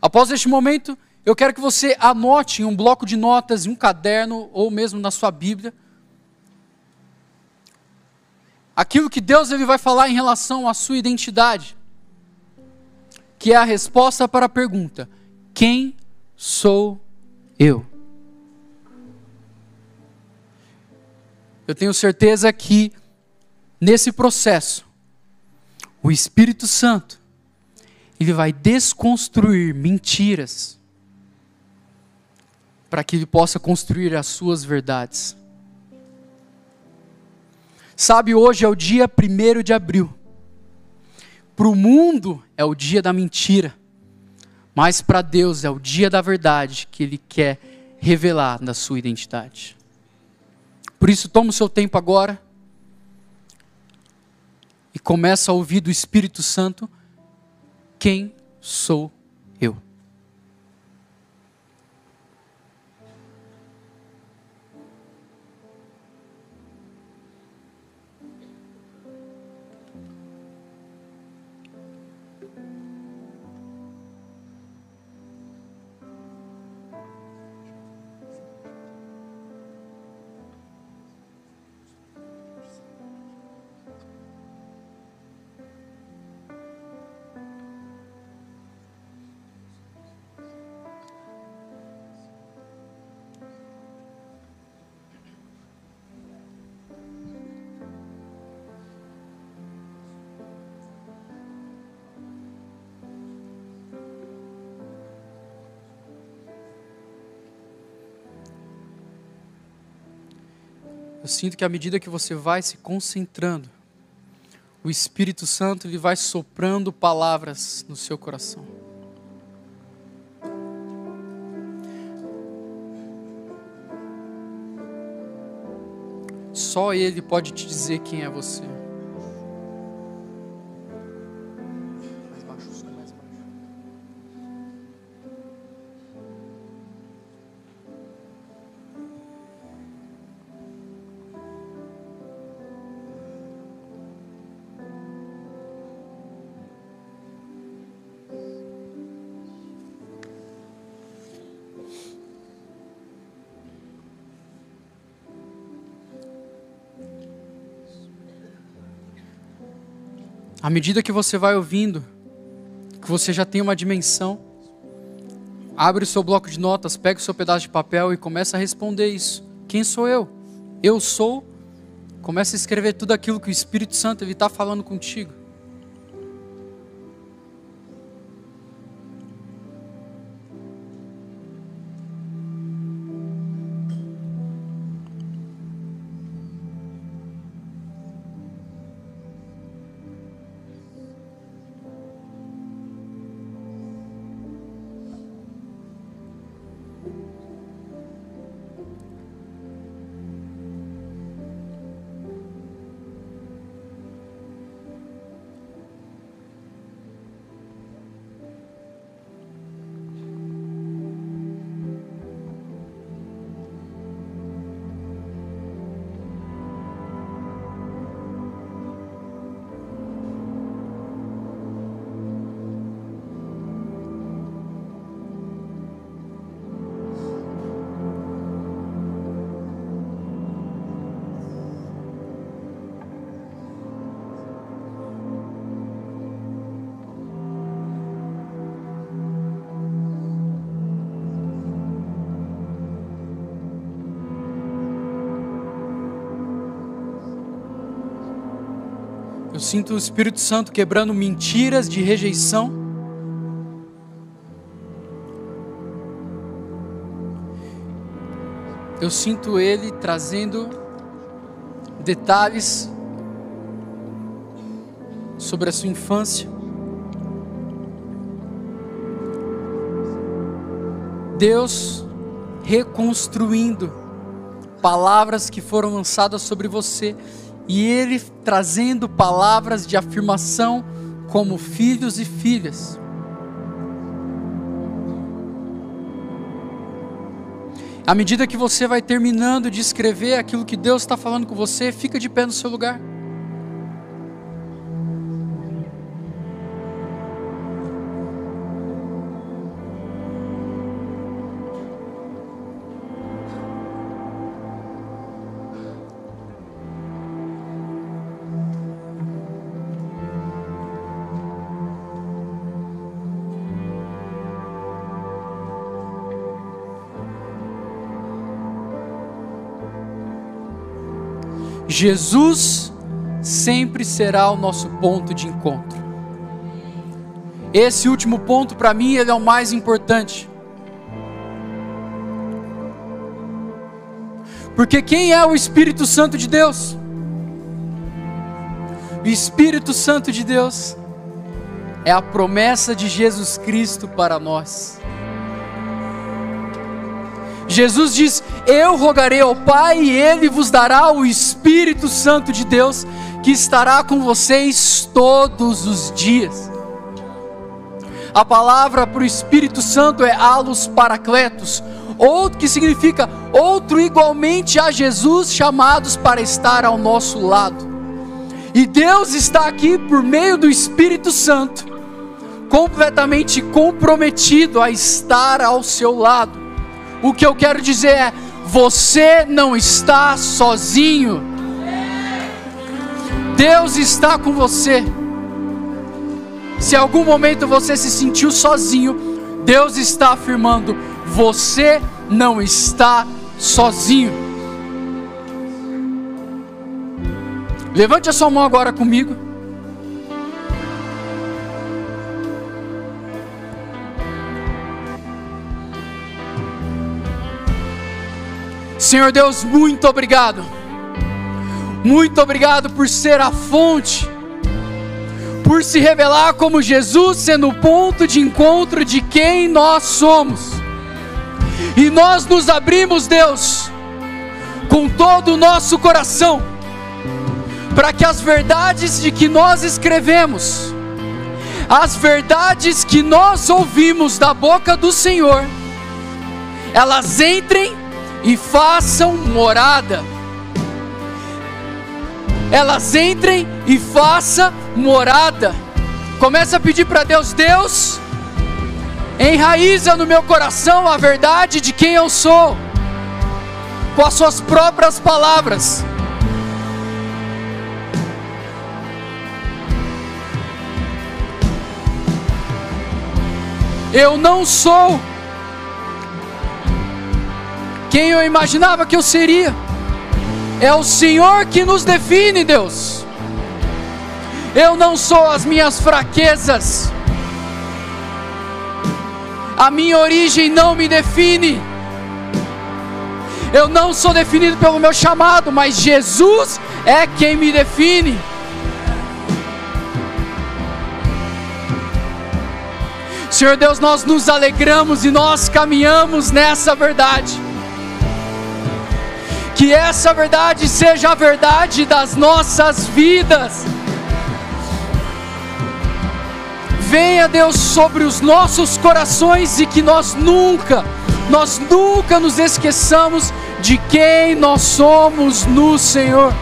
Após este momento, eu quero que você anote em um bloco de notas, em um caderno ou mesmo na sua Bíblia, aquilo que Deus ele vai falar em relação à sua identidade, que é a resposta para a pergunta: quem sou eu? Eu tenho certeza que nesse processo o Espírito Santo ele vai desconstruir mentiras para que ele possa construir as suas verdades. Sabe, hoje é o dia 1 de abril. Para o mundo é o dia da mentira, mas para Deus é o dia da verdade que Ele quer revelar da sua identidade. Por isso, toma o seu tempo agora e começa a ouvir do Espírito Santo quem sou Eu sinto que à medida que você vai se concentrando, o Espírito Santo ele vai soprando palavras no seu coração. Só Ele pode te dizer quem é você. Medida que você vai ouvindo, que você já tem uma dimensão, abre o seu bloco de notas, pega o seu pedaço de papel e começa a responder isso. Quem sou eu? Eu sou. Começa a escrever tudo aquilo que o Espírito Santo está falando contigo. Sinto o Espírito Santo quebrando mentiras de rejeição. Eu sinto Ele trazendo detalhes sobre a sua infância. Deus reconstruindo palavras que foram lançadas sobre você e Ele trazendo palavras de afirmação como filhos e filhas. À medida que você vai terminando de escrever aquilo que Deus está falando com você, fica de pé no seu lugar. Jesus sempre será o nosso ponto de encontro. Esse último ponto, para mim, ele é o mais importante. Porque quem é o Espírito Santo de Deus? O Espírito Santo de Deus é a promessa de Jesus Cristo para nós. Jesus diz: Eu rogarei ao Pai e Ele vos dará o Espírito Santo de Deus, que estará com vocês todos os dias. A palavra para o Espírito Santo é alus paracletos, outro que significa outro igualmente a Jesus, chamados para estar ao nosso lado. E Deus está aqui por meio do Espírito Santo, completamente comprometido a estar ao seu lado. O que eu quero dizer é: você não está sozinho. Deus está com você. Se em algum momento você se sentiu sozinho, Deus está afirmando: você não está sozinho. Levante a sua mão agora comigo. Senhor Deus, muito obrigado. Muito obrigado por ser a fonte, por se revelar como Jesus, sendo o ponto de encontro de quem nós somos. E nós nos abrimos, Deus, com todo o nosso coração, para que as verdades de que nós escrevemos, as verdades que nós ouvimos da boca do Senhor, elas entrem e façam morada. Elas entrem e façam morada. Começa a pedir para Deus, Deus, enraiza no meu coração a verdade de quem eu sou, com as suas próprias palavras. Eu não sou quem eu imaginava que eu seria. É o Senhor que nos define, Deus. Eu não sou as minhas fraquezas. A minha origem não me define. Eu não sou definido pelo meu chamado, mas Jesus é quem me define. Senhor Deus, nós nos alegramos e nós caminhamos nessa verdade. Que essa verdade seja a verdade das nossas vidas. Venha, Deus, sobre os nossos corações e que nós nunca, nós nunca nos esqueçamos de quem nós somos no Senhor.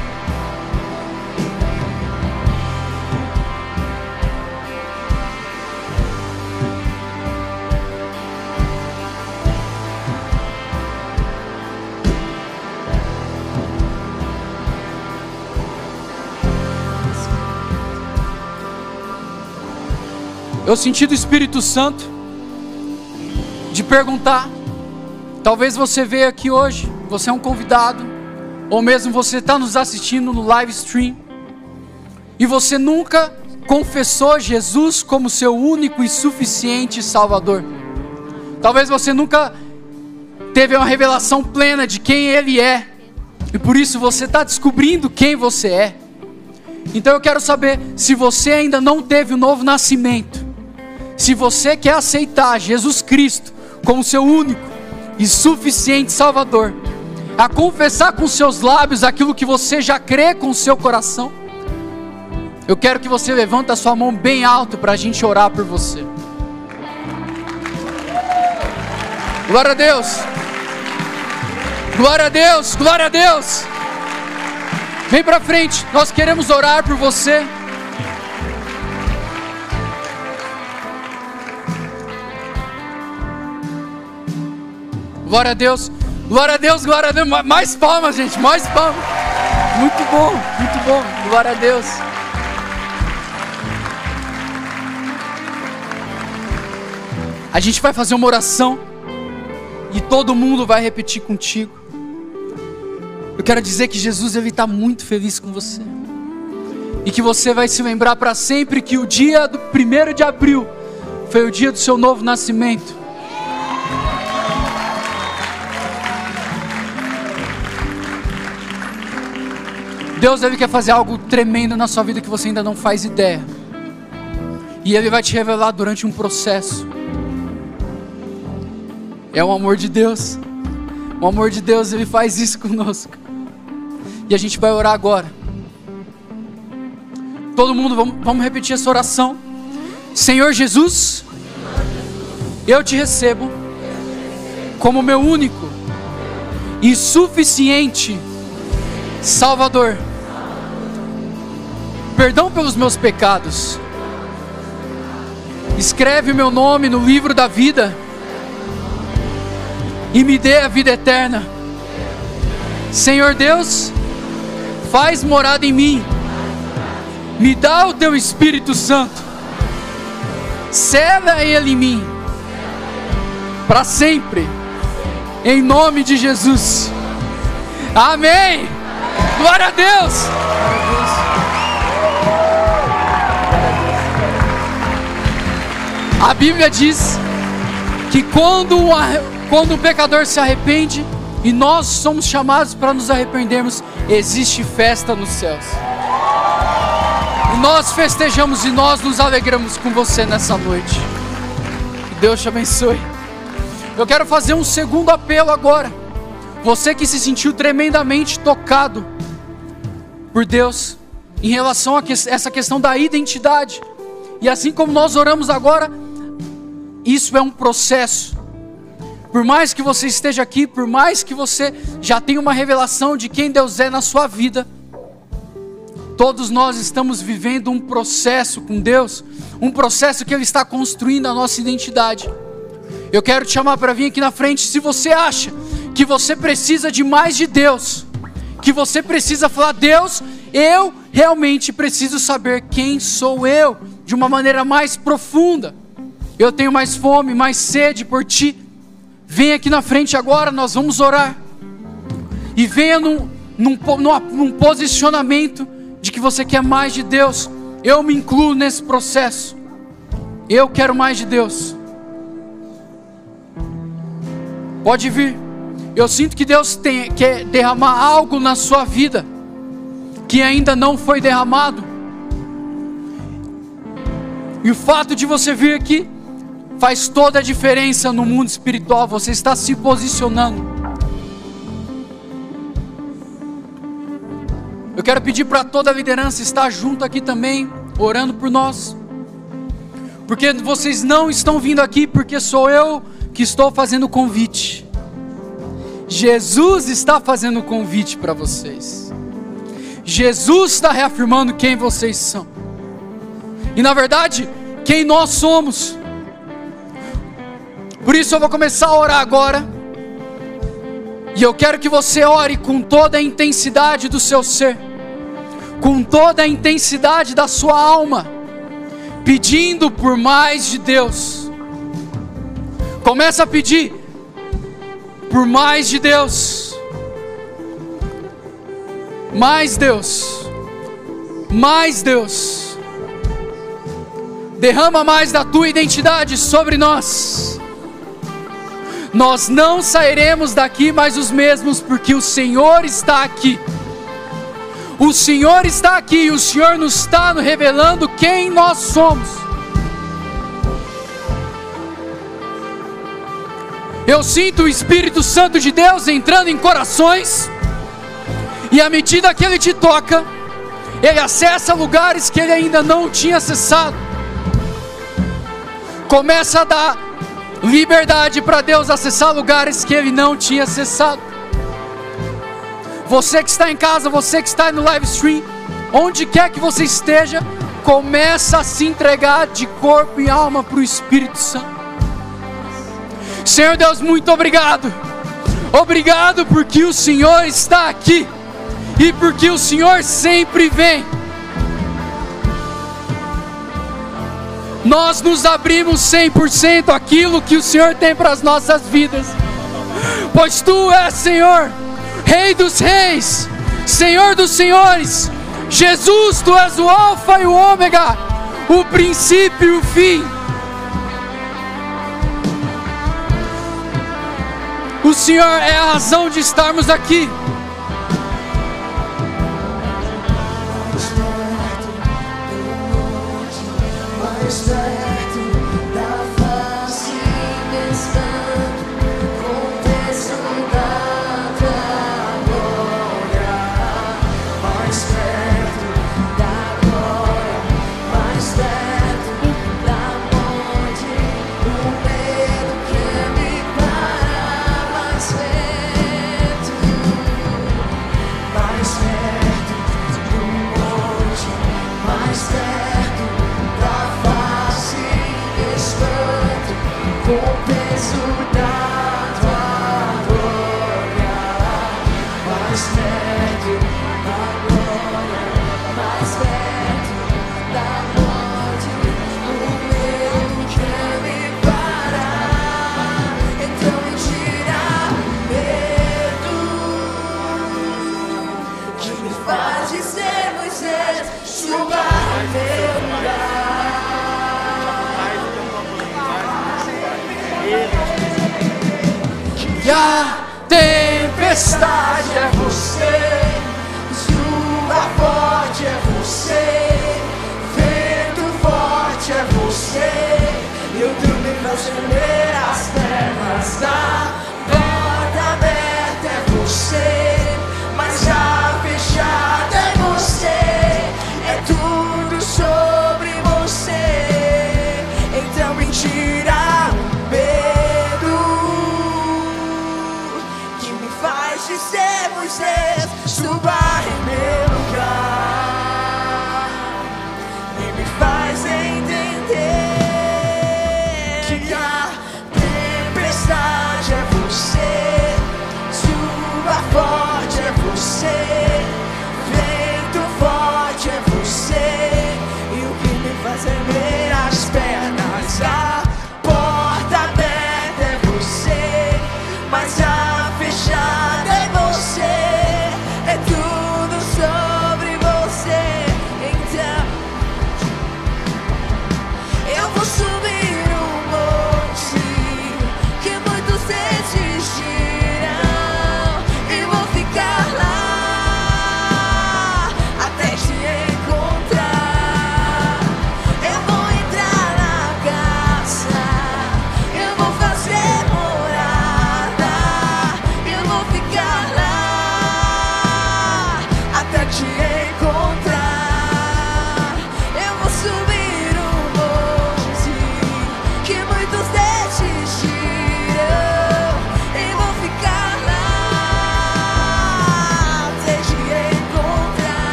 Eu senti do Espírito Santo de perguntar. Talvez você veio aqui hoje, você é um convidado, ou mesmo você está nos assistindo no live stream, e você nunca confessou Jesus como seu único e suficiente Salvador. Talvez você nunca teve uma revelação plena de quem Ele é, e por isso você está descobrindo quem você é. Então eu quero saber se você ainda não teve o novo nascimento se você quer aceitar Jesus Cristo como seu único e suficiente Salvador, a confessar com seus lábios aquilo que você já crê com seu coração, eu quero que você levante a sua mão bem alto para a gente orar por você. Glória a Deus. Glória a Deus. Glória a Deus. Vem para frente. Nós queremos orar por você. Glória a Deus. Glória a Deus, glória a Deus. Mais palmas, gente, mais palmas. Muito bom, muito bom. Glória a Deus. A gente vai fazer uma oração e todo mundo vai repetir contigo. Eu quero dizer que Jesus ele está muito feliz com você. E que você vai se lembrar para sempre que o dia do 1 de abril foi o dia do seu novo nascimento. Deus deve quer fazer algo tremendo na sua vida que você ainda não faz ideia. E Ele vai te revelar durante um processo. É o amor de Deus. O amor de Deus, Ele faz isso conosco. E a gente vai orar agora. Todo mundo, vamos, vamos repetir essa oração. Senhor Jesus, eu te recebo como meu único e suficiente Salvador perdão pelos meus pecados. Escreve o meu nome no livro da vida e me dê a vida eterna. Senhor Deus, faz morada em mim, me dá o teu Espírito Santo, cela ele em mim, para sempre, em nome de Jesus. Amém. Glória a Deus. A Bíblia diz que quando, quando o pecador se arrepende e nós somos chamados para nos arrependermos, existe festa nos céus. E nós festejamos e nós nos alegramos com você nessa noite. Que Deus te abençoe. Eu quero fazer um segundo apelo agora. Você que se sentiu tremendamente tocado por Deus em relação a essa questão da identidade. E assim como nós oramos agora, isso é um processo. Por mais que você esteja aqui, por mais que você já tenha uma revelação de quem Deus é na sua vida, todos nós estamos vivendo um processo com Deus, um processo que Ele está construindo a nossa identidade. Eu quero te chamar para vir aqui na frente. Se você acha que você precisa de mais de Deus, que você precisa falar, Deus, eu realmente preciso saber quem sou eu, de uma maneira mais profunda. Eu tenho mais fome, mais sede por ti. Vem aqui na frente agora, nós vamos orar. E venha num, num, num posicionamento de que você quer mais de Deus. Eu me incluo nesse processo. Eu quero mais de Deus. Pode vir. Eu sinto que Deus tem, quer derramar algo na sua vida que ainda não foi derramado. E o fato de você vir aqui faz toda a diferença no mundo espiritual. Você está se posicionando. Eu quero pedir para toda a liderança estar junto aqui também, orando por nós. Porque vocês não estão vindo aqui porque sou eu que estou fazendo o convite. Jesus está fazendo o convite para vocês. Jesus está reafirmando quem vocês são. E na verdade, quem nós somos. Por isso eu vou começar a orar agora. E eu quero que você ore com toda a intensidade do seu ser, com toda a intensidade da sua alma, pedindo por mais de Deus. Começa a pedir por mais de Deus. Mais Deus. Mais Deus. Derrama mais da tua identidade sobre nós nós não sairemos daqui mais os mesmos, porque o Senhor está aqui. O Senhor está aqui e o Senhor nos está revelando quem nós somos. Eu sinto o Espírito Santo de Deus entrando em corações, e à medida que Ele te toca, Ele acessa lugares que Ele ainda não tinha acessado. Começa a dar liberdade para Deus acessar lugares que ele não tinha acessado. Você que está em casa, você que está no live stream, onde quer que você esteja, começa a se entregar de corpo e alma para o Espírito Santo. Senhor Deus, muito obrigado. Obrigado porque o Senhor está aqui e porque o Senhor sempre vem. Nós nos abrimos 100% aquilo que o Senhor tem para as nossas vidas, pois Tu és, Senhor, Rei dos Reis, Senhor dos Senhores, Jesus, tu és o Alfa e o Ômega, o princípio e o fim. O Senhor é a razão de estarmos aqui.